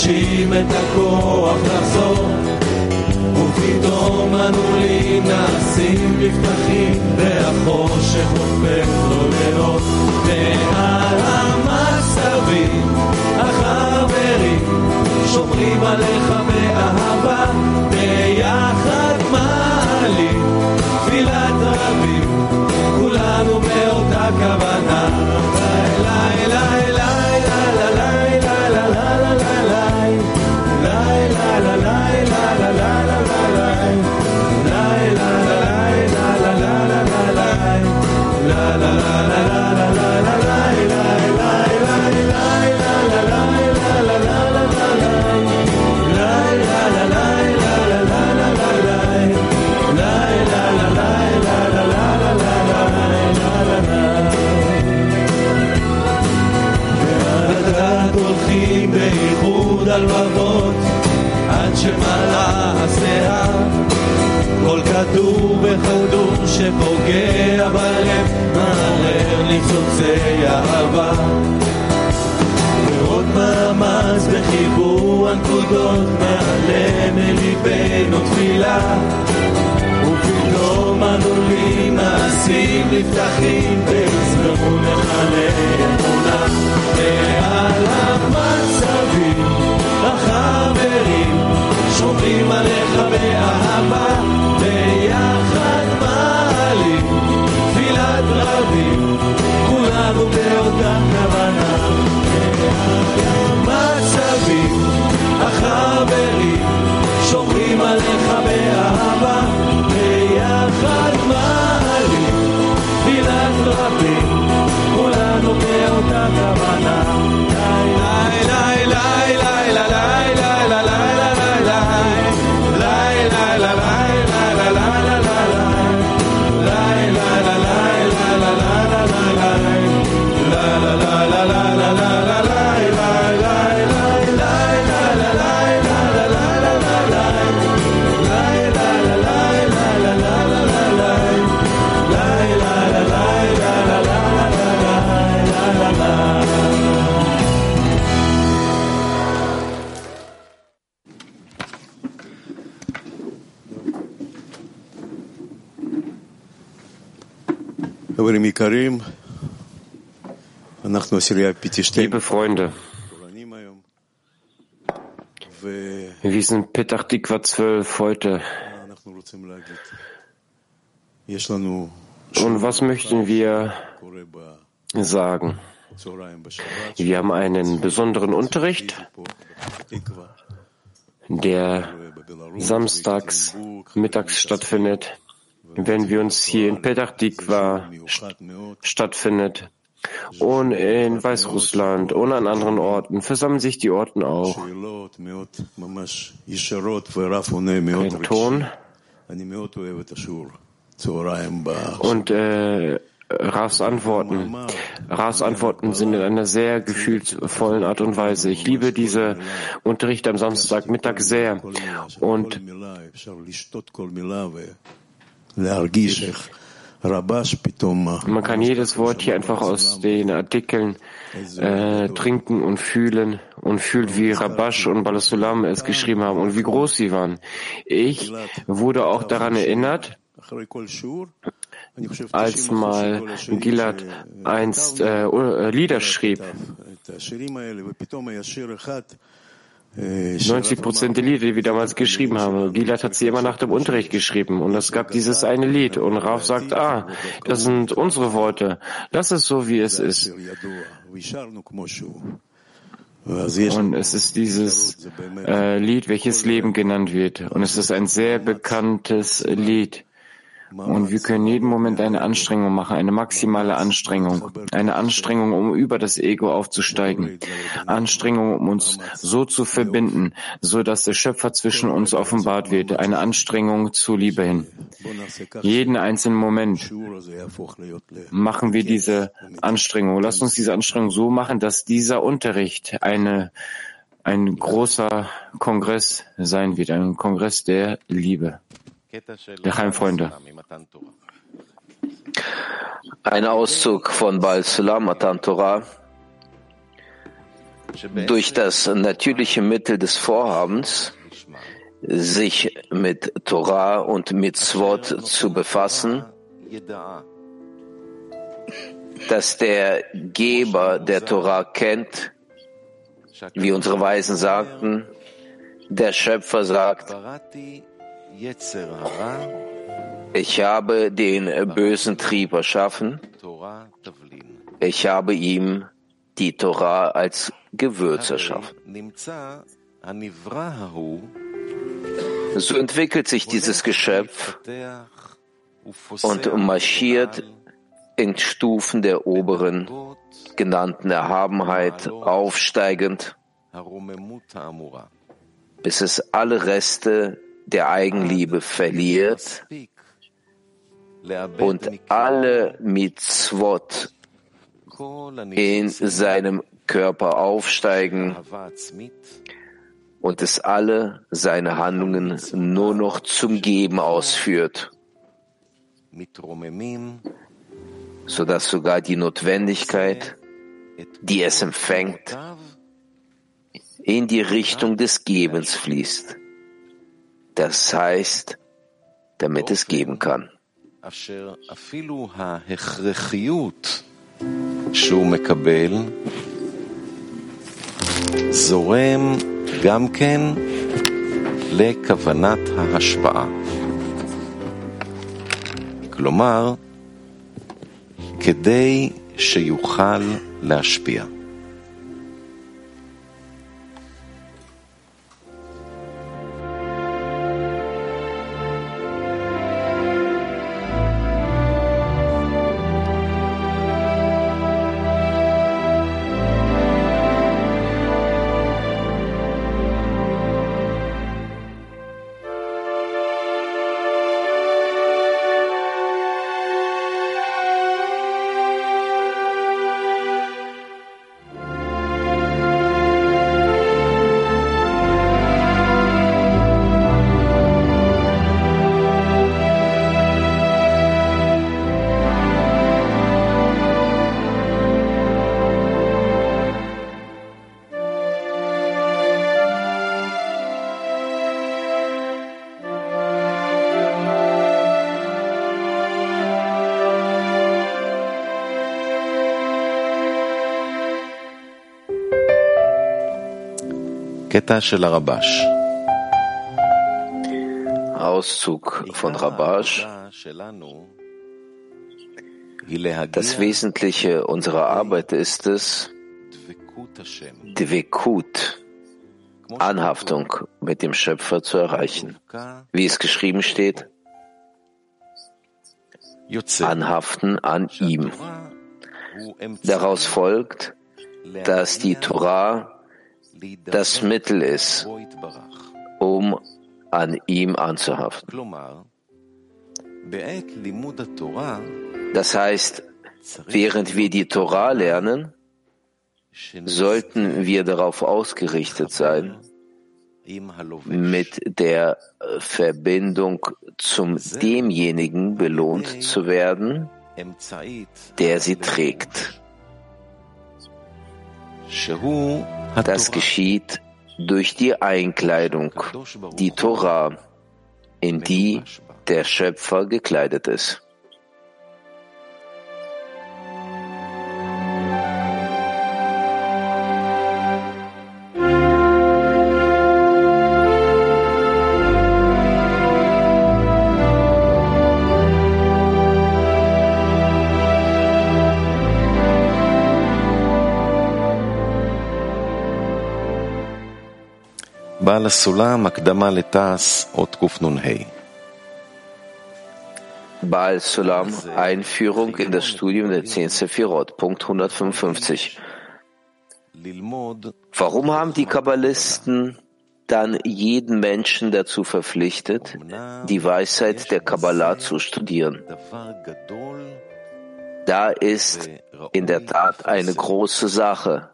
ודורשים את הכוח לחזור. ופתאום אנו לי נעשים מבטחים, והחושך הופך לו לאות. ועל המצבים החברים שומרים עליך באהבה, הלבבות עד שמלאה השיער כל כדור וכדור שפוגע בלב מערער ניצוצי אהבה. ועוד מאמץ בחיבור הנקודות מעלה מליבנו תפילה. ופתאום אנו מעשים נפתחים Liebe Freunde, wir sind Petach Dikwa 12 heute. Und was möchten wir sagen? Wir haben einen besonderen Unterricht, der samstags mittags stattfindet wenn wir uns hier in Petach Dikwa stattfindet und in Weißrussland und an anderen Orten versammeln sich die Orten auch. Ein Ton. Und äh, Rafs Antworten. Rafs Antworten sind in einer sehr gefühlsvollen Art und Weise. Ich liebe diese Unterricht am Samstagmittag sehr. Und man kann jedes Wort hier einfach aus den Artikeln äh, trinken und fühlen und fühlt, wie Rabash und Balasulam es geschrieben haben und wie groß sie waren. Ich wurde auch daran erinnert, als mal Gilad einst äh, Lieder schrieb. 90 Prozent der Lieder, die wir damals geschrieben haben. Gilad hat sie immer nach dem Unterricht geschrieben und es gab dieses eine Lied und Raf sagt, ah, das sind unsere Worte. Das ist so, wie es ist. Und es ist dieses äh, Lied, welches Leben genannt wird. Und es ist ein sehr bekanntes Lied. Und wir können jeden Moment eine Anstrengung machen, eine maximale Anstrengung, eine Anstrengung, um über das Ego aufzusteigen, Anstrengung, um uns so zu verbinden, so dass der Schöpfer zwischen uns offenbart wird, eine Anstrengung zur Liebe hin. Jeden einzelnen Moment machen wir diese Anstrengung. Lass uns diese Anstrengung so machen, dass dieser Unterricht eine ein großer Kongress sein wird, ein Kongress der Liebe. Freunde. Ein Auszug von Baal Sulam Matan Torah. Durch das natürliche Mittel des Vorhabens, sich mit Torah und Mitzvot zu befassen, dass der Geber der Torah kennt, wie unsere Weisen sagten, der Schöpfer sagt, ich habe den bösen Trieb erschaffen, ich habe ihm die Torah als Gewürz erschaffen. So entwickelt sich dieses Geschöpf und marschiert in Stufen der oberen genannten Erhabenheit aufsteigend, bis es alle Reste der Eigenliebe verliert und alle Mitzvot in seinem Körper aufsteigen und es alle seine Handlungen nur noch zum Geben ausführt, sodass sogar die Notwendigkeit, die es empfängt, in die Richtung des Gebens fließt Das heißt, damit es geben kann. שהוא מקבל זורם גם כן לכוונת ההשפעה. כלומר, כדי שיוכל להשפיע. Auszug von Rabash. Das Wesentliche unserer Arbeit ist es, Dvekut, Anhaftung mit dem Schöpfer zu erreichen. Wie es geschrieben steht, anhaften an ihm. Daraus folgt, dass die Torah das Mittel ist, um an ihm anzuhaften. Das heißt, während wir die Torah lernen, sollten wir darauf ausgerichtet sein, mit der Verbindung zum demjenigen belohnt zu werden, der sie trägt. Das geschieht durch die Einkleidung, die Torah, in die der Schöpfer gekleidet ist. בעל הסולם, הקדמה לתעש, אות קנ"ה. Baal Sulam, Einführung in das Studium der 10 Sephirot, Punkt 155. Warum haben die Kabbalisten dann jeden Menschen dazu verpflichtet, die Weisheit der Kabbalah zu studieren? Da ist in der Tat eine große Sache,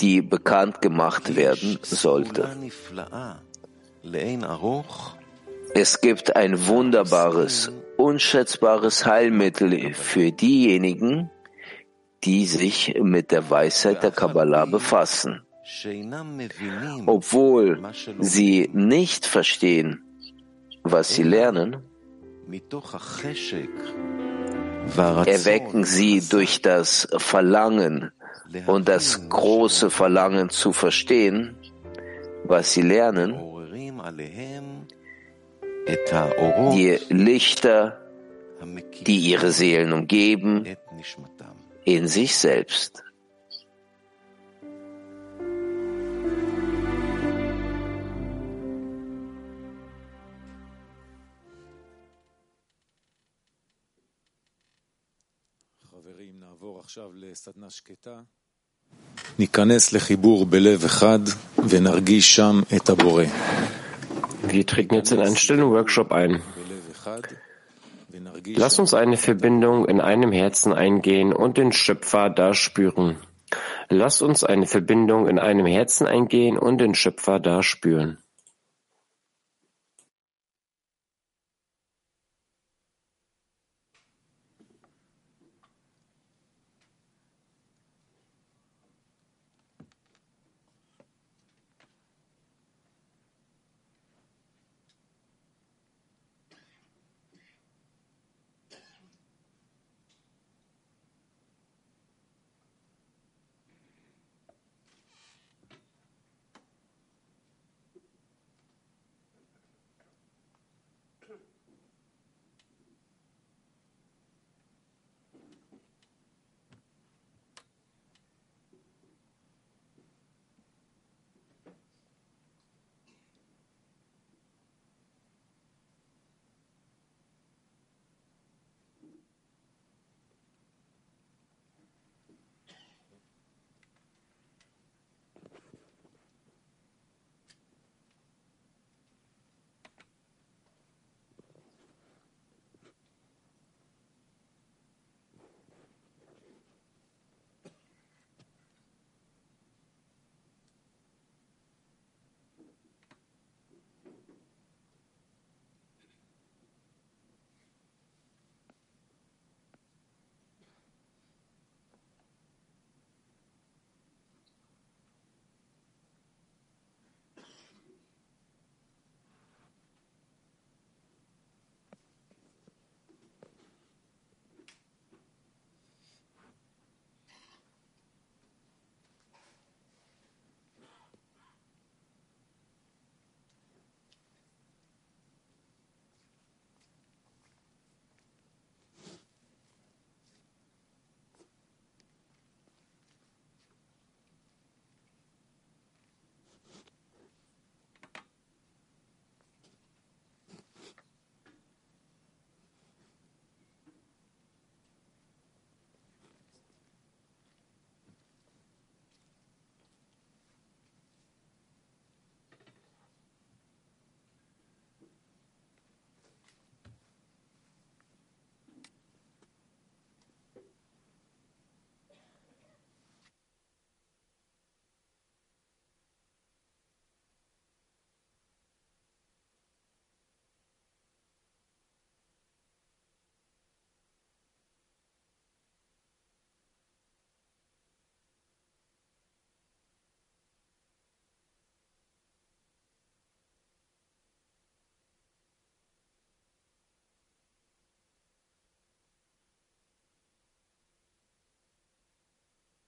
die bekannt gemacht werden sollte. Es gibt ein wunderbares, unschätzbares Heilmittel für diejenigen, die sich mit der Weisheit der Kabbalah befassen. Obwohl sie nicht verstehen, was sie lernen, erwecken sie durch das Verlangen und das große Verlangen zu verstehen, was sie lernen, die Lichter, die ihre Seelen umgeben, in sich selbst. Wir treten jetzt in einen stillen Workshop ein. Lass uns eine Verbindung in einem Herzen eingehen und den Schöpfer da spüren. Lass uns eine Verbindung in einem Herzen eingehen und den Schöpfer da spüren.